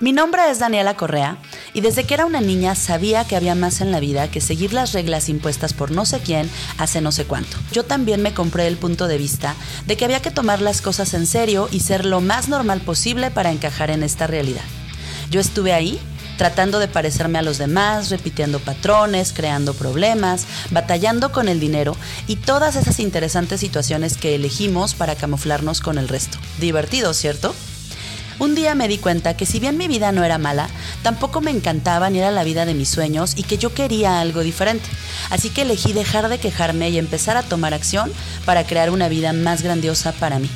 Mi nombre es Daniela Correa y desde que era una niña sabía que había más en la vida que seguir las reglas impuestas por no sé quién hace no sé cuánto. Yo también me compré el punto de vista de que había que tomar las cosas en serio y ser lo más normal posible para encajar en esta realidad. Yo estuve ahí tratando de parecerme a los demás, repitiendo patrones, creando problemas, batallando con el dinero y todas esas interesantes situaciones que elegimos para camuflarnos con el resto. Divertido, ¿cierto? Un día me di cuenta que si bien mi vida no era mala, tampoco me encantaba ni era la vida de mis sueños y que yo quería algo diferente. Así que elegí dejar de quejarme y empezar a tomar acción para crear una vida más grandiosa para mí.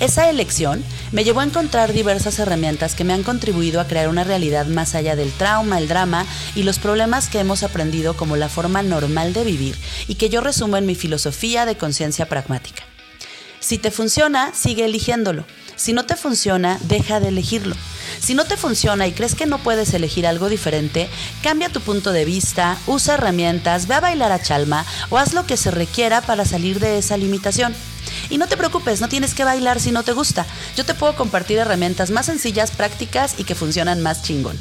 Esa elección me llevó a encontrar diversas herramientas que me han contribuido a crear una realidad más allá del trauma, el drama y los problemas que hemos aprendido como la forma normal de vivir y que yo resumo en mi filosofía de conciencia pragmática. Si te funciona, sigue eligiéndolo. Si no te funciona, deja de elegirlo. Si no te funciona y crees que no puedes elegir algo diferente, cambia tu punto de vista, usa herramientas, ve a bailar a chalma o haz lo que se requiera para salir de esa limitación. Y no te preocupes, no tienes que bailar si no te gusta. Yo te puedo compartir herramientas más sencillas, prácticas y que funcionan más chingón.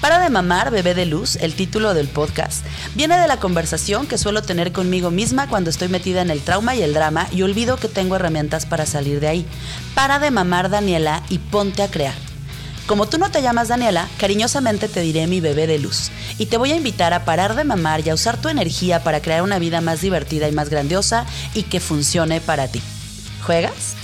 Para de mamar, bebé de luz, el título del podcast, viene de la conversación que suelo tener conmigo misma cuando estoy metida en el trauma y el drama y olvido que tengo herramientas para salir de ahí. Para de mamar, Daniela, y ponte a crear. Como tú no te llamas Daniela, cariñosamente te diré mi bebé de luz y te voy a invitar a parar de mamar y a usar tu energía para crear una vida más divertida y más grandiosa y que funcione para ti. ¿Juegas?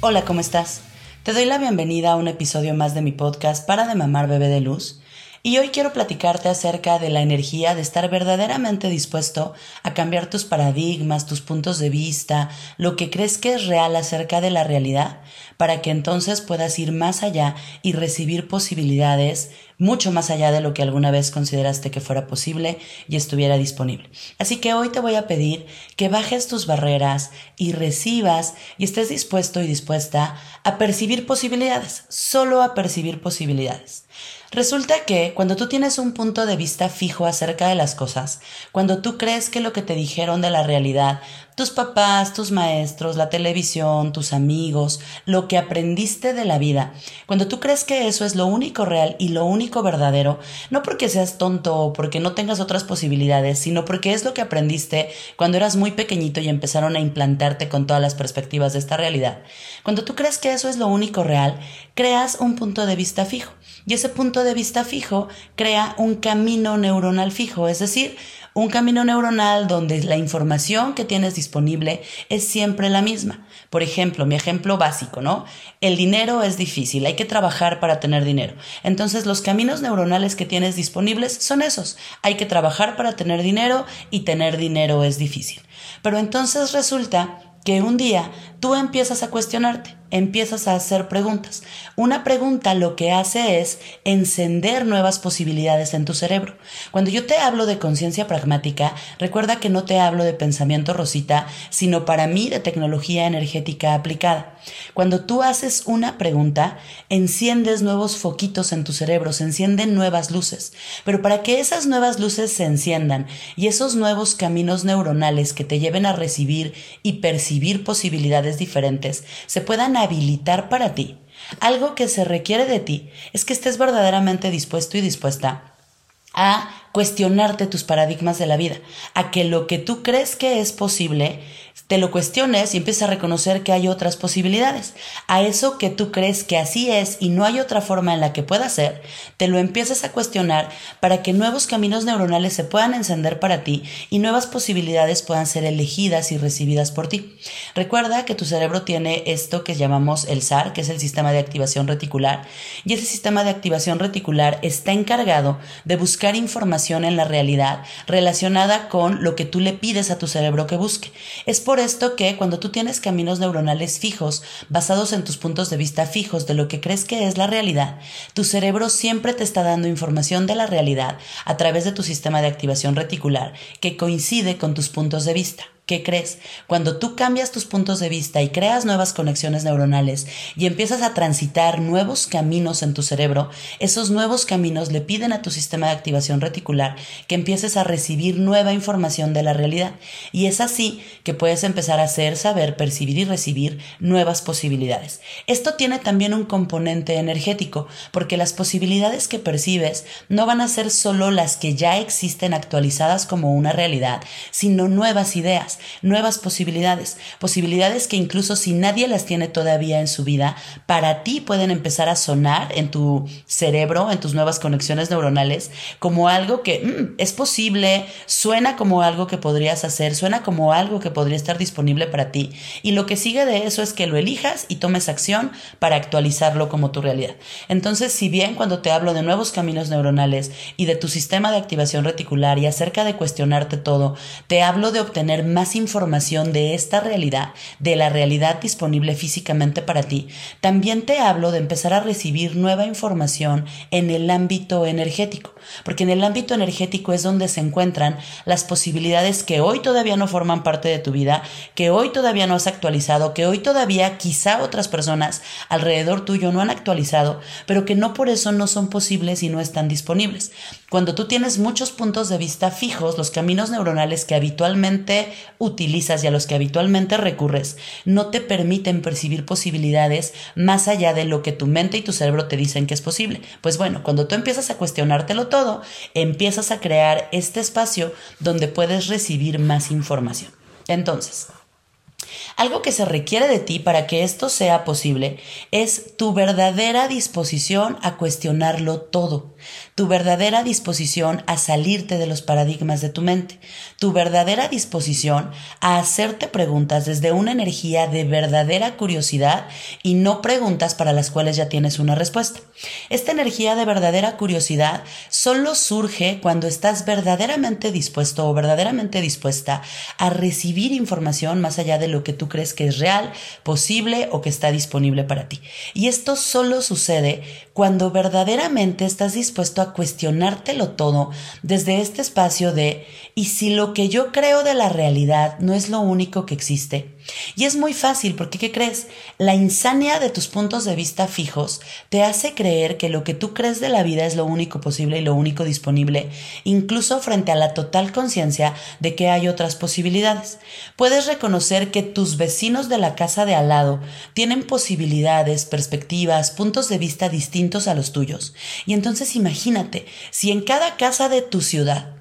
Hola, ¿cómo estás? Te doy la bienvenida a un episodio más de mi podcast Para de Mamar Bebé de Luz. Y hoy quiero platicarte acerca de la energía de estar verdaderamente dispuesto a cambiar tus paradigmas, tus puntos de vista, lo que crees que es real acerca de la realidad, para que entonces puedas ir más allá y recibir posibilidades mucho más allá de lo que alguna vez consideraste que fuera posible y estuviera disponible. Así que hoy te voy a pedir que bajes tus barreras y recibas y estés dispuesto y dispuesta a percibir posibilidades, solo a percibir posibilidades. Resulta que cuando tú tienes un punto de vista fijo acerca de las cosas, cuando tú crees que lo que te dijeron de la realidad tus papás, tus maestros, la televisión, tus amigos, lo que aprendiste de la vida, cuando tú crees que eso es lo único real y lo único verdadero, no porque seas tonto o porque no tengas otras posibilidades, sino porque es lo que aprendiste cuando eras muy pequeñito y empezaron a implantarte con todas las perspectivas de esta realidad. Cuando tú crees que eso es lo único real, creas un punto de vista fijo. Y ese punto de vista fijo crea un camino neuronal fijo, es decir, un camino neuronal donde la información que tienes disponible es siempre la misma. Por ejemplo, mi ejemplo básico, ¿no? El dinero es difícil, hay que trabajar para tener dinero. Entonces los caminos neuronales que tienes disponibles son esos. Hay que trabajar para tener dinero y tener dinero es difícil. Pero entonces resulta que un día tú empiezas a cuestionarte empiezas a hacer preguntas. Una pregunta lo que hace es encender nuevas posibilidades en tu cerebro. Cuando yo te hablo de conciencia pragmática, recuerda que no te hablo de pensamiento rosita, sino para mí de tecnología energética aplicada. Cuando tú haces una pregunta, enciendes nuevos foquitos en tu cerebro, se encienden nuevas luces. Pero para que esas nuevas luces se enciendan y esos nuevos caminos neuronales que te lleven a recibir y percibir posibilidades diferentes se puedan habilitar para ti. Algo que se requiere de ti es que estés verdaderamente dispuesto y dispuesta a cuestionarte tus paradigmas de la vida, a que lo que tú crees que es posible te lo cuestiones y empieces a reconocer que hay otras posibilidades. A eso que tú crees que así es y no hay otra forma en la que pueda ser, te lo empiezas a cuestionar para que nuevos caminos neuronales se puedan encender para ti y nuevas posibilidades puedan ser elegidas y recibidas por ti. Recuerda que tu cerebro tiene esto que llamamos el SAR, que es el sistema de activación reticular, y ese sistema de activación reticular está encargado de buscar información en la realidad relacionada con lo que tú le pides a tu cerebro que busque. Es por esto que cuando tú tienes caminos neuronales fijos, basados en tus puntos de vista fijos de lo que crees que es la realidad, tu cerebro siempre te está dando información de la realidad a través de tu sistema de activación reticular que coincide con tus puntos de vista. ¿Qué crees? Cuando tú cambias tus puntos de vista y creas nuevas conexiones neuronales y empiezas a transitar nuevos caminos en tu cerebro, esos nuevos caminos le piden a tu sistema de activación reticular que empieces a recibir nueva información de la realidad. Y es así que puedes empezar a hacer, saber, percibir y recibir nuevas posibilidades. Esto tiene también un componente energético, porque las posibilidades que percibes no van a ser solo las que ya existen actualizadas como una realidad, sino nuevas ideas nuevas posibilidades, posibilidades que incluso si nadie las tiene todavía en su vida, para ti pueden empezar a sonar en tu cerebro, en tus nuevas conexiones neuronales, como algo que mm, es posible, suena como algo que podrías hacer, suena como algo que podría estar disponible para ti. Y lo que sigue de eso es que lo elijas y tomes acción para actualizarlo como tu realidad. Entonces, si bien cuando te hablo de nuevos caminos neuronales y de tu sistema de activación reticular y acerca de cuestionarte todo, te hablo de obtener más información de esta realidad, de la realidad disponible físicamente para ti, también te hablo de empezar a recibir nueva información en el ámbito energético, porque en el ámbito energético es donde se encuentran las posibilidades que hoy todavía no forman parte de tu vida, que hoy todavía no has actualizado, que hoy todavía quizá otras personas alrededor tuyo no han actualizado, pero que no por eso no son posibles y no están disponibles. Cuando tú tienes muchos puntos de vista fijos, los caminos neuronales que habitualmente utilizas y a los que habitualmente recurres no te permiten percibir posibilidades más allá de lo que tu mente y tu cerebro te dicen que es posible. Pues bueno, cuando tú empiezas a cuestionártelo todo, empiezas a crear este espacio donde puedes recibir más información. Entonces, algo que se requiere de ti para que esto sea posible es tu verdadera disposición a cuestionarlo todo, tu verdadera disposición a salirte de los paradigmas de tu mente, tu verdadera disposición a hacerte preguntas desde una energía de verdadera curiosidad y no preguntas para las cuales ya tienes una respuesta. Esta energía de verdadera curiosidad solo surge cuando estás verdaderamente dispuesto o verdaderamente dispuesta a recibir información más allá de lo que tú crees que es real, posible o que está disponible para ti. Y esto solo sucede cuando verdaderamente estás dispuesto a cuestionártelo todo desde este espacio de ¿y si lo que yo creo de la realidad no es lo único que existe? Y es muy fácil porque, ¿qué crees? La insania de tus puntos de vista fijos te hace creer que lo que tú crees de la vida es lo único posible y lo único disponible, incluso frente a la total conciencia de que hay otras posibilidades. Puedes reconocer que tus vecinos de la casa de al lado tienen posibilidades, perspectivas, puntos de vista distintos a los tuyos. Y entonces imagínate, si en cada casa de tu ciudad,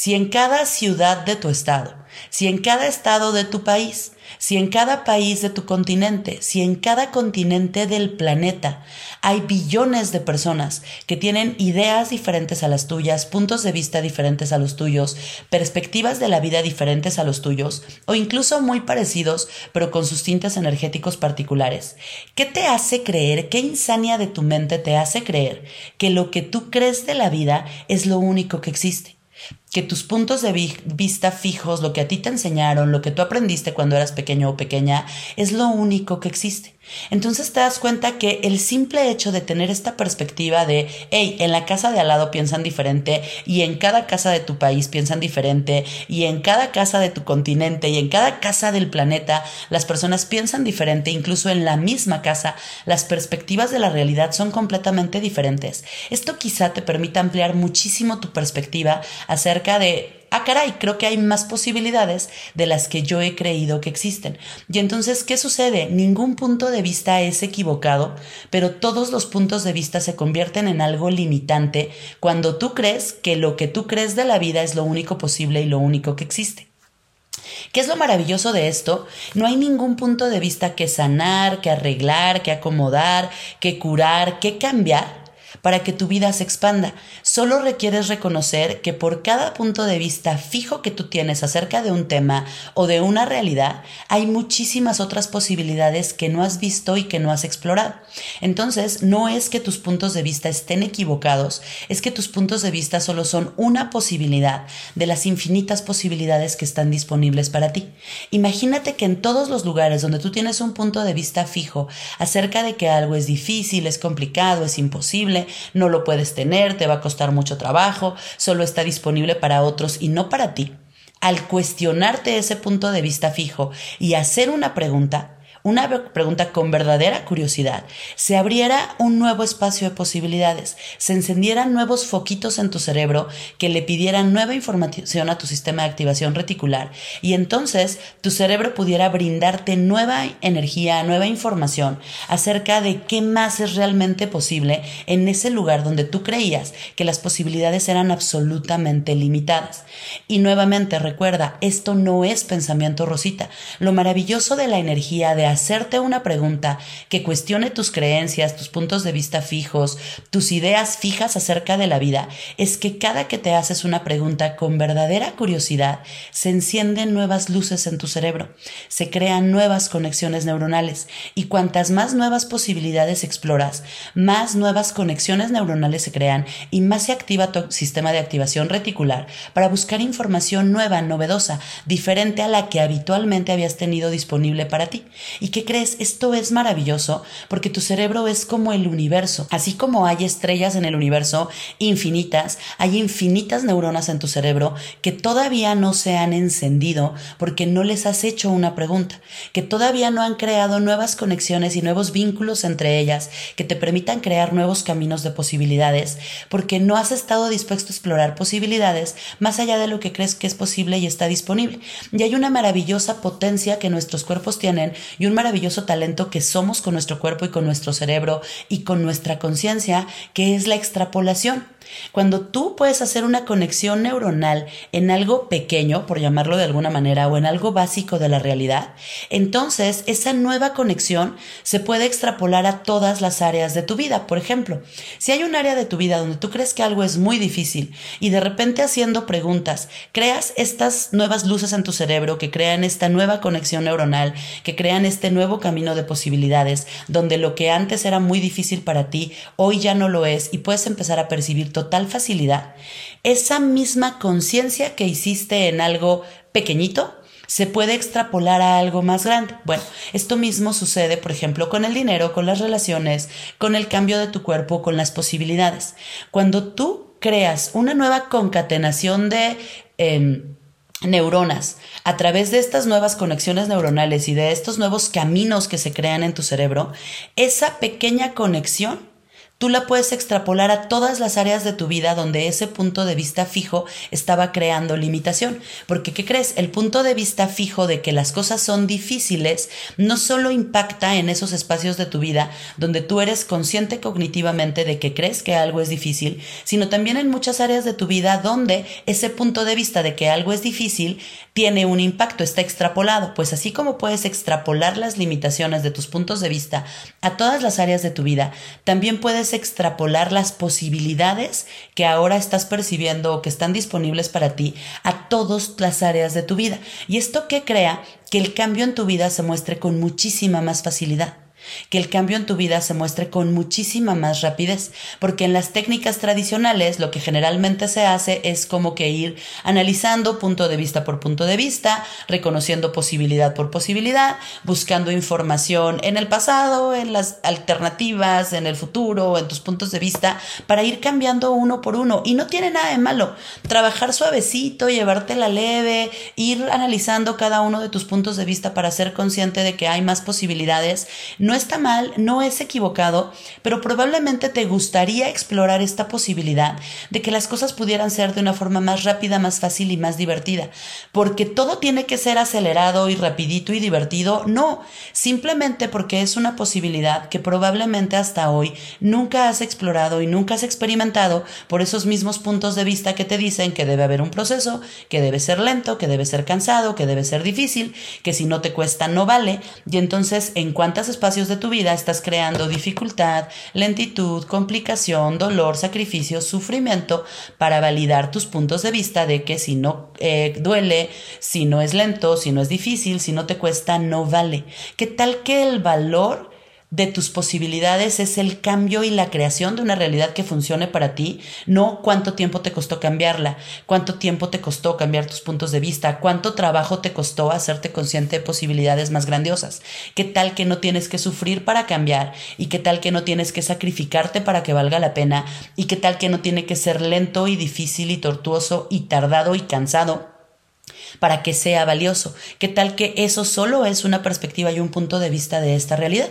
si en cada ciudad de tu estado, si en cada estado de tu país, si en cada país de tu continente, si en cada continente del planeta hay billones de personas que tienen ideas diferentes a las tuyas, puntos de vista diferentes a los tuyos, perspectivas de la vida diferentes a los tuyos, o incluso muy parecidos, pero con sus tintes energéticos particulares, ¿qué te hace creer, qué insania de tu mente te hace creer que lo que tú crees de la vida es lo único que existe? Que tus puntos de vista fijos, lo que a ti te enseñaron, lo que tú aprendiste cuando eras pequeño o pequeña, es lo único que existe. Entonces te das cuenta que el simple hecho de tener esta perspectiva de, hey, en la casa de al lado piensan diferente y en cada casa de tu país piensan diferente y en cada casa de tu continente y en cada casa del planeta las personas piensan diferente, incluso en la misma casa las perspectivas de la realidad son completamente diferentes. Esto quizá te permita ampliar muchísimo tu perspectiva acerca de ah, caray, creo que hay más posibilidades de las que yo he creído que existen. Y entonces, ¿qué sucede? Ningún punto de vista es equivocado, pero todos los puntos de vista se convierten en algo limitante cuando tú crees que lo que tú crees de la vida es lo único posible y lo único que existe. ¿Qué es lo maravilloso de esto? No hay ningún punto de vista que sanar, que arreglar, que acomodar, que curar, que cambiar para que tu vida se expanda. Solo requieres reconocer que por cada punto de vista fijo que tú tienes acerca de un tema o de una realidad, hay muchísimas otras posibilidades que no has visto y que no has explorado. Entonces, no es que tus puntos de vista estén equivocados, es que tus puntos de vista solo son una posibilidad de las infinitas posibilidades que están disponibles para ti. Imagínate que en todos los lugares donde tú tienes un punto de vista fijo acerca de que algo es difícil, es complicado, es imposible, no lo puedes tener, te va a costar mucho trabajo, solo está disponible para otros y no para ti. al cuestionarte ese punto de vista fijo y hacer una pregunta, una pregunta con verdadera curiosidad, se abriera un nuevo espacio de posibilidades, se encendieran nuevos foquitos en tu cerebro que le pidieran nueva información a tu sistema de activación reticular y entonces tu cerebro pudiera brindarte nueva energía, nueva información acerca de qué más es realmente posible en ese lugar donde tú creías que las posibilidades eran absolutamente limitadas. Y nuevamente recuerda, esto no es pensamiento rosita. Lo maravilloso de la energía de hacerte una pregunta que cuestione tus creencias, tus puntos de vista fijos, tus ideas fijas acerca de la vida, es que cada que te haces una pregunta con verdadera curiosidad, se encienden nuevas luces en tu cerebro, se crean nuevas conexiones neuronales y cuantas más nuevas posibilidades exploras, más nuevas conexiones neuronales se crean y más se activa tu sistema de activación reticular para buscar información nueva, novedosa, diferente a la que habitualmente habías tenido disponible para ti. ¿Y qué crees? Esto es maravilloso porque tu cerebro es como el universo. Así como hay estrellas en el universo infinitas, hay infinitas neuronas en tu cerebro que todavía no se han encendido porque no les has hecho una pregunta, que todavía no han creado nuevas conexiones y nuevos vínculos entre ellas que te permitan crear nuevos caminos de posibilidades, porque no has estado dispuesto a explorar posibilidades más allá de lo que crees que es posible y está disponible. Y hay una maravillosa potencia que nuestros cuerpos tienen y un maravilloso talento que somos con nuestro cuerpo y con nuestro cerebro y con nuestra conciencia, que es la extrapolación. Cuando tú puedes hacer una conexión neuronal en algo pequeño, por llamarlo de alguna manera, o en algo básico de la realidad, entonces esa nueva conexión se puede extrapolar a todas las áreas de tu vida. Por ejemplo, si hay un área de tu vida donde tú crees que algo es muy difícil y de repente haciendo preguntas, creas estas nuevas luces en tu cerebro que crean esta nueva conexión neuronal, que crean este nuevo camino de posibilidades, donde lo que antes era muy difícil para ti, hoy ya no lo es y puedes empezar a percibir total facilidad, esa misma conciencia que hiciste en algo pequeñito, se puede extrapolar a algo más grande. Bueno, esto mismo sucede, por ejemplo, con el dinero, con las relaciones, con el cambio de tu cuerpo, con las posibilidades. Cuando tú creas una nueva concatenación de... Em, neuronas a través de estas nuevas conexiones neuronales y de estos nuevos caminos que se crean en tu cerebro, esa pequeña conexión Tú la puedes extrapolar a todas las áreas de tu vida donde ese punto de vista fijo estaba creando limitación. Porque, ¿qué crees? El punto de vista fijo de que las cosas son difíciles no solo impacta en esos espacios de tu vida donde tú eres consciente cognitivamente de que crees que algo es difícil, sino también en muchas áreas de tu vida donde ese punto de vista de que algo es difícil tiene un impacto, está extrapolado. Pues así como puedes extrapolar las limitaciones de tus puntos de vista a todas las áreas de tu vida, también puedes extrapolar las posibilidades que ahora estás percibiendo o que están disponibles para ti a todas las áreas de tu vida. Y esto que crea que el cambio en tu vida se muestre con muchísima más facilidad que el cambio en tu vida se muestre con muchísima más rapidez, porque en las técnicas tradicionales lo que generalmente se hace es como que ir analizando punto de vista por punto de vista, reconociendo posibilidad por posibilidad, buscando información en el pasado, en las alternativas, en el futuro, en tus puntos de vista, para ir cambiando uno por uno. Y no tiene nada de malo. Trabajar suavecito, llevarte la leve, ir analizando cada uno de tus puntos de vista para ser consciente de que hay más posibilidades. No está mal, no es equivocado, pero probablemente te gustaría explorar esta posibilidad de que las cosas pudieran ser de una forma más rápida, más fácil y más divertida. Porque todo tiene que ser acelerado y rapidito y divertido. No, simplemente porque es una posibilidad que probablemente hasta hoy nunca has explorado y nunca has experimentado por esos mismos puntos de vista que te dicen que debe haber un proceso, que debe ser lento, que debe ser cansado, que debe ser difícil, que si no te cuesta no vale. Y entonces, ¿en cuántos de tu vida estás creando dificultad, lentitud, complicación, dolor, sacrificio, sufrimiento para validar tus puntos de vista de que si no eh, duele, si no es lento, si no es difícil, si no te cuesta, no vale. ¿Qué tal que el valor de tus posibilidades es el cambio y la creación de una realidad que funcione para ti, no cuánto tiempo te costó cambiarla, cuánto tiempo te costó cambiar tus puntos de vista, cuánto trabajo te costó hacerte consciente de posibilidades más grandiosas, qué tal que no tienes que sufrir para cambiar y qué tal que no tienes que sacrificarte para que valga la pena y qué tal que no tiene que ser lento y difícil y tortuoso y tardado y cansado para que sea valioso? ¿Qué tal que eso solo es una perspectiva y un punto de vista de esta realidad?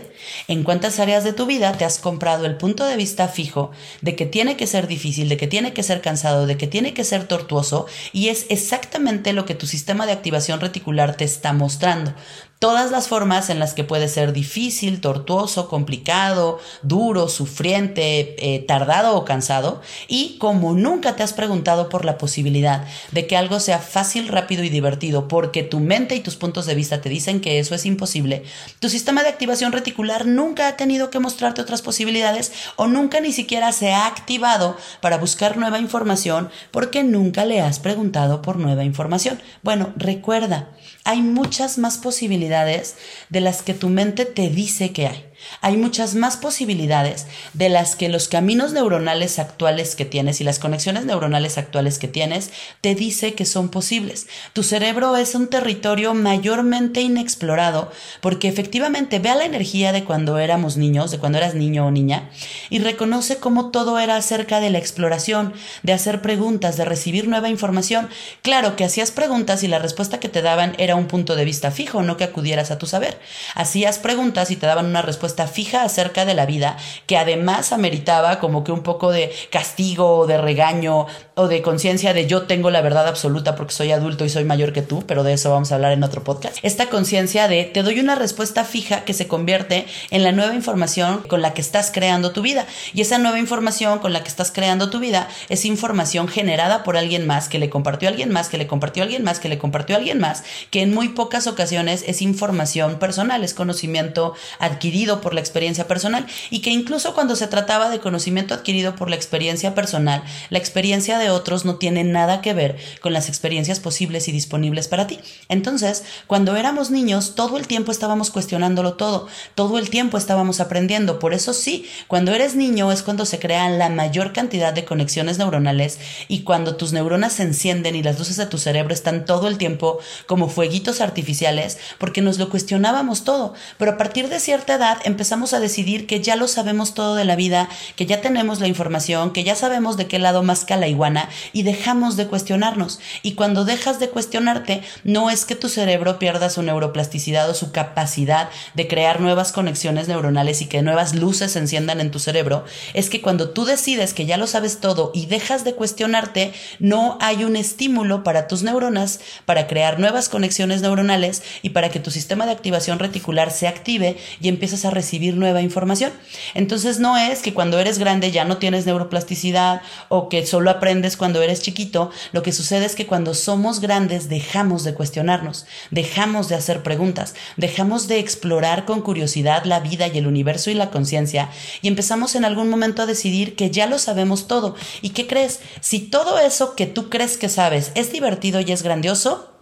¿En cuántas áreas de tu vida te has comprado el punto de vista fijo de que tiene que ser difícil, de que tiene que ser cansado, de que tiene que ser tortuoso y es exactamente lo que tu sistema de activación reticular te está mostrando? Todas las formas en las que puede ser difícil, tortuoso, complicado, duro, sufriente, eh, tardado o cansado, y como nunca te has preguntado por la posibilidad de que algo sea fácil, rápido y divertido, porque tu mente y tus puntos de vista te dicen que eso es imposible, tu sistema de activación reticular nunca ha tenido que mostrarte otras posibilidades o nunca ni siquiera se ha activado para buscar nueva información porque nunca le has preguntado por nueva información. Bueno, recuerda, hay muchas más posibilidades de las que tu mente te dice que hay. Hay muchas más posibilidades de las que los caminos neuronales actuales que tienes y las conexiones neuronales actuales que tienes te dice que son posibles. Tu cerebro es un territorio mayormente inexplorado porque efectivamente ve a la energía de cuando éramos niños, de cuando eras niño o niña, y reconoce cómo todo era acerca de la exploración, de hacer preguntas, de recibir nueva información. Claro que hacías preguntas y la respuesta que te daban era un punto de vista fijo, no que acudieras a tu saber. Hacías preguntas y te daban una respuesta fija acerca de la vida, que además ameritaba como que un poco de castigo o de regaño o de conciencia de yo tengo la verdad absoluta porque soy adulto y soy mayor que tú, pero de eso vamos a hablar en otro podcast. Esta conciencia de te doy una respuesta fija que se convierte en la nueva información con la que estás creando tu vida. Y esa nueva información con la que estás creando tu vida es información generada por alguien más, que le compartió a alguien más, que le compartió a alguien más, que le compartió a alguien más, que en muy pocas ocasiones es información personal, es conocimiento adquirido por la experiencia personal y que incluso cuando se trataba de conocimiento adquirido por la experiencia personal, la experiencia de otros no tiene nada que ver con las experiencias posibles y disponibles para ti. Entonces, cuando éramos niños, todo el tiempo estábamos cuestionándolo todo, todo el tiempo estábamos aprendiendo. Por eso sí, cuando eres niño es cuando se crean la mayor cantidad de conexiones neuronales y cuando tus neuronas se encienden y las luces de tu cerebro están todo el tiempo como fueguitos artificiales, porque nos lo cuestionábamos todo. Pero a partir de cierta edad empezamos a decidir que ya lo sabemos todo de la vida, que ya tenemos la información, que ya sabemos de qué lado más la iguana y dejamos de cuestionarnos. Y cuando dejas de cuestionarte, no es que tu cerebro pierda su neuroplasticidad o su capacidad de crear nuevas conexiones neuronales y que nuevas luces se enciendan en tu cerebro, es que cuando tú decides que ya lo sabes todo y dejas de cuestionarte, no hay un estímulo para tus neuronas para crear nuevas conexiones neuronales y para que tu sistema de activación reticular se active y empieces a recibir nueva información. Entonces no es que cuando eres grande ya no tienes neuroplasticidad o que solo aprendes cuando eres chiquito, lo que sucede es que cuando somos grandes dejamos de cuestionarnos, dejamos de hacer preguntas, dejamos de explorar con curiosidad la vida y el universo y la conciencia y empezamos en algún momento a decidir que ya lo sabemos todo. ¿Y qué crees? Si todo eso que tú crees que sabes es divertido y es grandioso,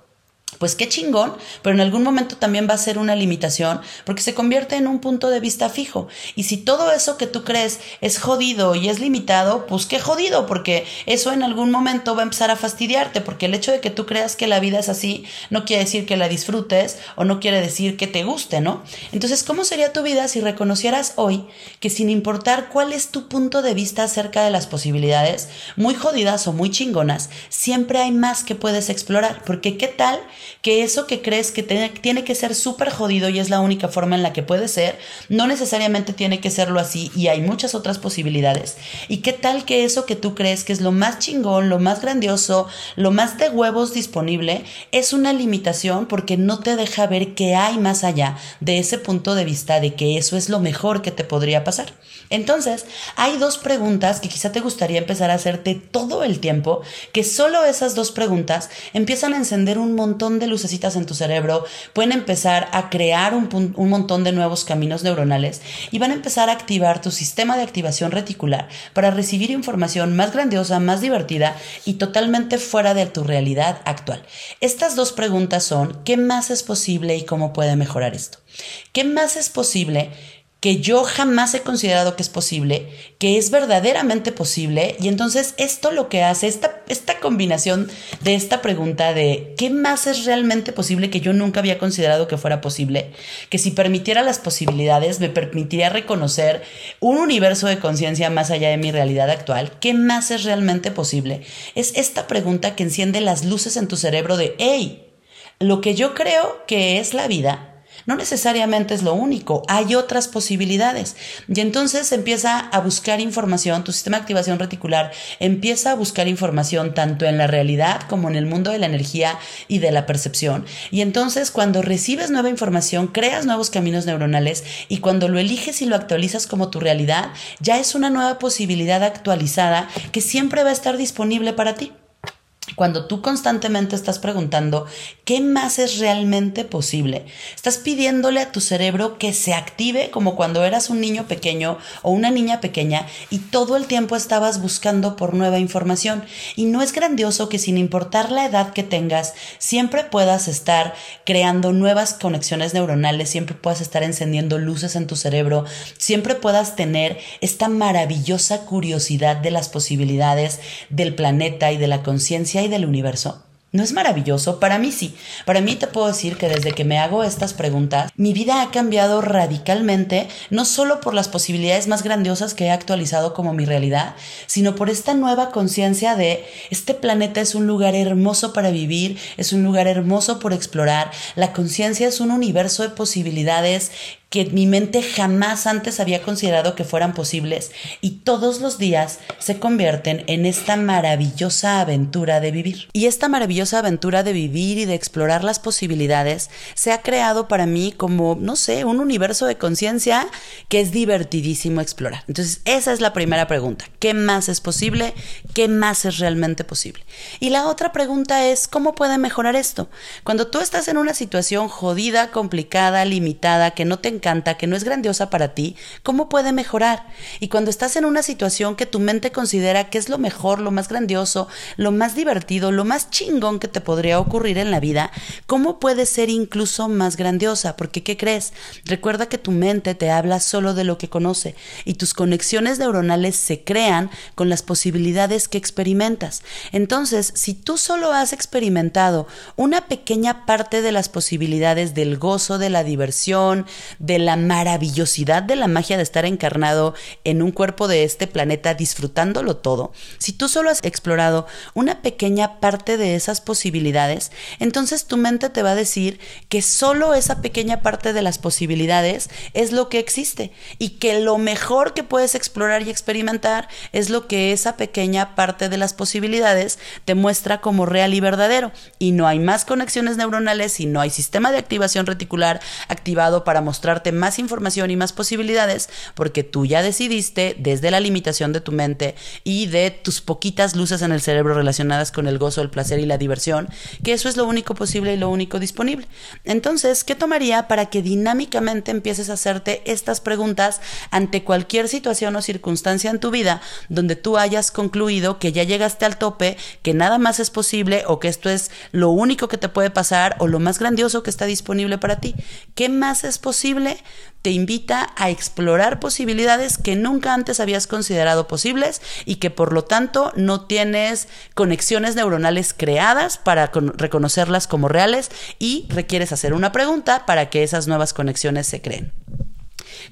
pues qué chingón, pero en algún momento también va a ser una limitación porque se convierte en un punto de vista fijo. Y si todo eso que tú crees es jodido y es limitado, pues qué jodido, porque eso en algún momento va a empezar a fastidiarte, porque el hecho de que tú creas que la vida es así no quiere decir que la disfrutes o no quiere decir que te guste, ¿no? Entonces, ¿cómo sería tu vida si reconocieras hoy que sin importar cuál es tu punto de vista acerca de las posibilidades, muy jodidas o muy chingonas, siempre hay más que puedes explorar? Porque qué tal que eso que crees que tiene que ser súper jodido y es la única forma en la que puede ser, no necesariamente tiene que serlo así y hay muchas otras posibilidades. ¿Y qué tal que eso que tú crees que es lo más chingón, lo más grandioso, lo más de huevos disponible, es una limitación porque no te deja ver que hay más allá de ese punto de vista de que eso es lo mejor que te podría pasar? Entonces, hay dos preguntas que quizá te gustaría empezar a hacerte todo el tiempo, que solo esas dos preguntas empiezan a encender un montón de lucecitas en tu cerebro, pueden empezar a crear un, un montón de nuevos caminos neuronales y van a empezar a activar tu sistema de activación reticular para recibir información más grandiosa, más divertida y totalmente fuera de tu realidad actual. Estas dos preguntas son, ¿qué más es posible y cómo puede mejorar esto? ¿Qué más es posible que yo jamás he considerado que es posible, que es verdaderamente posible. Y entonces esto lo que hace, esta, esta combinación de esta pregunta de qué más es realmente posible que yo nunca había considerado que fuera posible, que si permitiera las posibilidades me permitiría reconocer un universo de conciencia más allá de mi realidad actual, ¿qué más es realmente posible? Es esta pregunta que enciende las luces en tu cerebro de, hey, lo que yo creo que es la vida no necesariamente es lo único, hay otras posibilidades. Y entonces empieza a buscar información, tu sistema de activación reticular empieza a buscar información tanto en la realidad como en el mundo de la energía y de la percepción. Y entonces cuando recibes nueva información, creas nuevos caminos neuronales y cuando lo eliges y lo actualizas como tu realidad, ya es una nueva posibilidad actualizada que siempre va a estar disponible para ti. Cuando tú constantemente estás preguntando qué más es realmente posible, estás pidiéndole a tu cerebro que se active como cuando eras un niño pequeño o una niña pequeña y todo el tiempo estabas buscando por nueva información. Y no es grandioso que sin importar la edad que tengas, siempre puedas estar creando nuevas conexiones neuronales, siempre puedas estar encendiendo luces en tu cerebro, siempre puedas tener esta maravillosa curiosidad de las posibilidades del planeta y de la conciencia del universo? ¿No es maravilloso? Para mí sí. Para mí te puedo decir que desde que me hago estas preguntas, mi vida ha cambiado radicalmente, no solo por las posibilidades más grandiosas que he actualizado como mi realidad, sino por esta nueva conciencia de este planeta es un lugar hermoso para vivir, es un lugar hermoso por explorar, la conciencia es un universo de posibilidades que mi mente jamás antes había considerado que fueran posibles y todos los días se convierten en esta maravillosa aventura de vivir. Y esta maravillosa aventura de vivir y de explorar las posibilidades se ha creado para mí como, no sé, un universo de conciencia que es divertidísimo explorar. Entonces, esa es la primera pregunta. ¿Qué más es posible? ¿Qué más es realmente posible? Y la otra pregunta es, ¿cómo puede mejorar esto? Cuando tú estás en una situación jodida, complicada, limitada, que no te que no es grandiosa para ti, ¿cómo puede mejorar? Y cuando estás en una situación que tu mente considera que es lo mejor, lo más grandioso, lo más divertido, lo más chingón que te podría ocurrir en la vida, ¿cómo puede ser incluso más grandiosa? Porque ¿qué crees? Recuerda que tu mente te habla solo de lo que conoce y tus conexiones neuronales se crean con las posibilidades que experimentas. Entonces, si tú solo has experimentado una pequeña parte de las posibilidades del gozo, de la diversión, de la maravillosidad de la magia de estar encarnado en un cuerpo de este planeta disfrutándolo todo, si tú solo has explorado una pequeña parte de esas posibilidades, entonces tu mente te va a decir que solo esa pequeña parte de las posibilidades es lo que existe y que lo mejor que puedes explorar y experimentar es lo que esa pequeña parte de las posibilidades te muestra como real y verdadero. Y no hay más conexiones neuronales y no hay sistema de activación reticular activado para más información y más posibilidades porque tú ya decidiste desde la limitación de tu mente y de tus poquitas luces en el cerebro relacionadas con el gozo, el placer y la diversión, que eso es lo único posible y lo único disponible. Entonces, ¿qué tomaría para que dinámicamente empieces a hacerte estas preguntas ante cualquier situación o circunstancia en tu vida donde tú hayas concluido que ya llegaste al tope, que nada más es posible o que esto es lo único que te puede pasar o lo más grandioso que está disponible para ti? ¿Qué más es posible te invita a explorar posibilidades que nunca antes habías considerado posibles y que por lo tanto no tienes conexiones neuronales creadas para reconocerlas como reales y requieres hacer una pregunta para que esas nuevas conexiones se creen.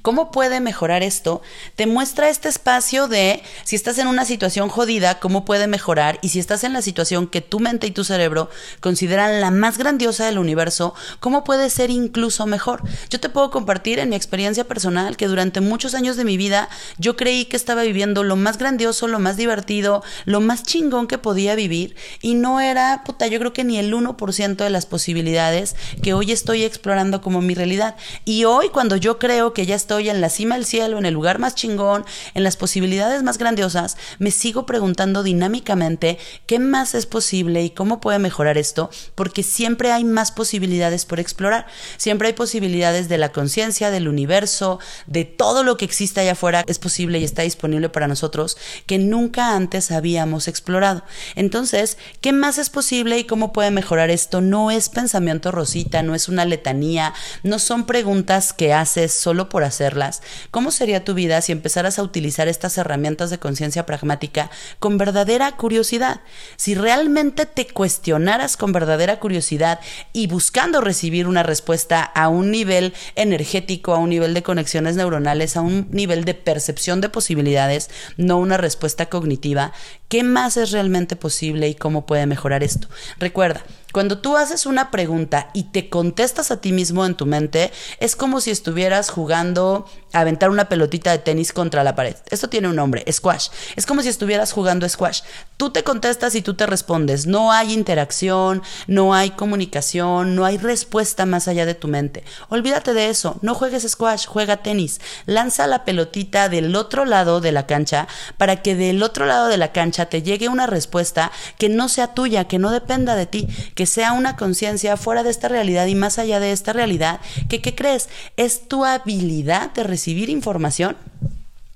¿Cómo puede mejorar esto? Te muestra este espacio de si estás en una situación jodida, cómo puede mejorar y si estás en la situación que tu mente y tu cerebro consideran la más grandiosa del universo, cómo puede ser incluso mejor. Yo te puedo compartir en mi experiencia personal que durante muchos años de mi vida yo creí que estaba viviendo lo más grandioso, lo más divertido, lo más chingón que podía vivir y no era, puta, yo creo que ni el 1% de las posibilidades que hoy estoy explorando como mi realidad. Y hoy cuando yo creo que ya estoy en la cima del cielo, en el lugar más chingón, en las posibilidades más grandiosas, me sigo preguntando dinámicamente qué más es posible y cómo puede mejorar esto, porque siempre hay más posibilidades por explorar, siempre hay posibilidades de la conciencia, del universo, de todo lo que existe allá afuera, es posible y está disponible para nosotros que nunca antes habíamos explorado. Entonces, ¿qué más es posible y cómo puede mejorar esto? No es pensamiento rosita, no es una letanía, no son preguntas que haces solo por hacerlas, ¿cómo sería tu vida si empezaras a utilizar estas herramientas de conciencia pragmática con verdadera curiosidad? Si realmente te cuestionaras con verdadera curiosidad y buscando recibir una respuesta a un nivel energético, a un nivel de conexiones neuronales, a un nivel de percepción de posibilidades, no una respuesta cognitiva, ¿qué más es realmente posible y cómo puede mejorar esto? Recuerda, Cuando tú haces una pregunta y te contestas a ti mismo en tu mente, es como si estuvieras jugando a aventar una pelotita de tenis contra la pared. Esto tiene un nombre, squash. Es como si estuvieras jugando squash. Tú te contestas y tú te respondes. No hay interacción, no hay comunicación, no hay respuesta más allá de tu mente. Olvídate de eso. No juegues squash, juega tenis. Lanza la pelotita del otro lado de la cancha para que del otro lado de la cancha te llegue una respuesta que no sea tuya, que no dependa de ti, que sea una conciencia fuera de esta realidad y más allá de esta realidad, que ¿qué crees? Es tu habilidad de recibir información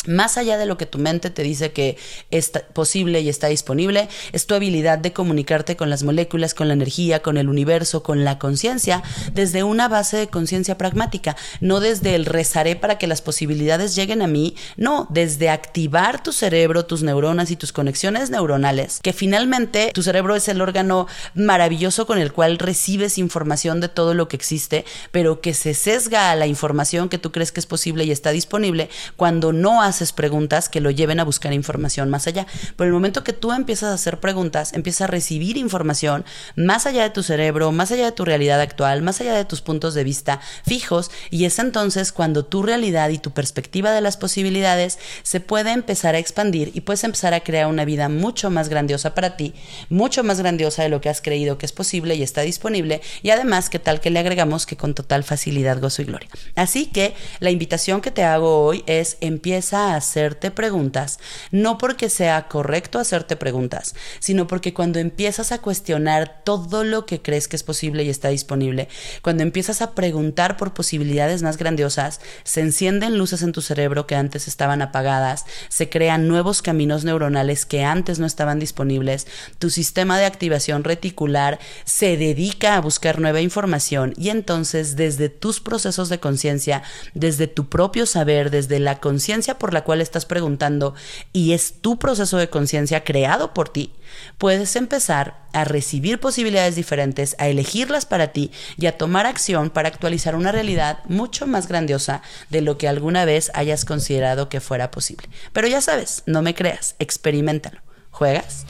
más allá de lo que tu mente te dice que es posible y está disponible, es tu habilidad de comunicarte con las moléculas, con la energía, con el universo, con la conciencia, desde una base de conciencia pragmática, no desde el rezaré para que las posibilidades lleguen a mí, no, desde activar tu cerebro, tus neuronas y tus conexiones neuronales, que finalmente tu cerebro es el órgano maravilloso con el cual recibes información de todo lo que existe, pero que se sesga a la información que tú crees que es posible y está disponible cuando no has haces preguntas que lo lleven a buscar información más allá. Por el momento que tú empiezas a hacer preguntas, empiezas a recibir información más allá de tu cerebro, más allá de tu realidad actual, más allá de tus puntos de vista fijos, y es entonces cuando tu realidad y tu perspectiva de las posibilidades se puede empezar a expandir y puedes empezar a crear una vida mucho más grandiosa para ti, mucho más grandiosa de lo que has creído que es posible y está disponible, y además que tal que le agregamos que con total facilidad, gozo y gloria. Así que la invitación que te hago hoy es empieza hacerte preguntas, no porque sea correcto hacerte preguntas, sino porque cuando empiezas a cuestionar todo lo que crees que es posible y está disponible, cuando empiezas a preguntar por posibilidades más grandiosas, se encienden luces en tu cerebro que antes estaban apagadas, se crean nuevos caminos neuronales que antes no estaban disponibles, tu sistema de activación reticular se dedica a buscar nueva información y entonces desde tus procesos de conciencia, desde tu propio saber, desde la conciencia por la cual estás preguntando y es tu proceso de conciencia creado por ti, puedes empezar a recibir posibilidades diferentes, a elegirlas para ti y a tomar acción para actualizar una realidad mucho más grandiosa de lo que alguna vez hayas considerado que fuera posible. Pero ya sabes, no me creas, experimentalo. ¿Juegas?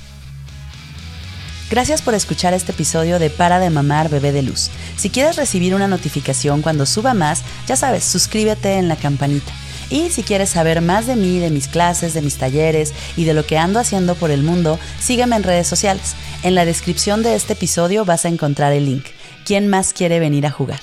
Gracias por escuchar este episodio de Para de Mamar Bebé de Luz. Si quieres recibir una notificación cuando suba más, ya sabes, suscríbete en la campanita. Y si quieres saber más de mí, de mis clases, de mis talleres y de lo que ando haciendo por el mundo, sígueme en redes sociales. En la descripción de este episodio vas a encontrar el link. ¿Quién más quiere venir a jugar?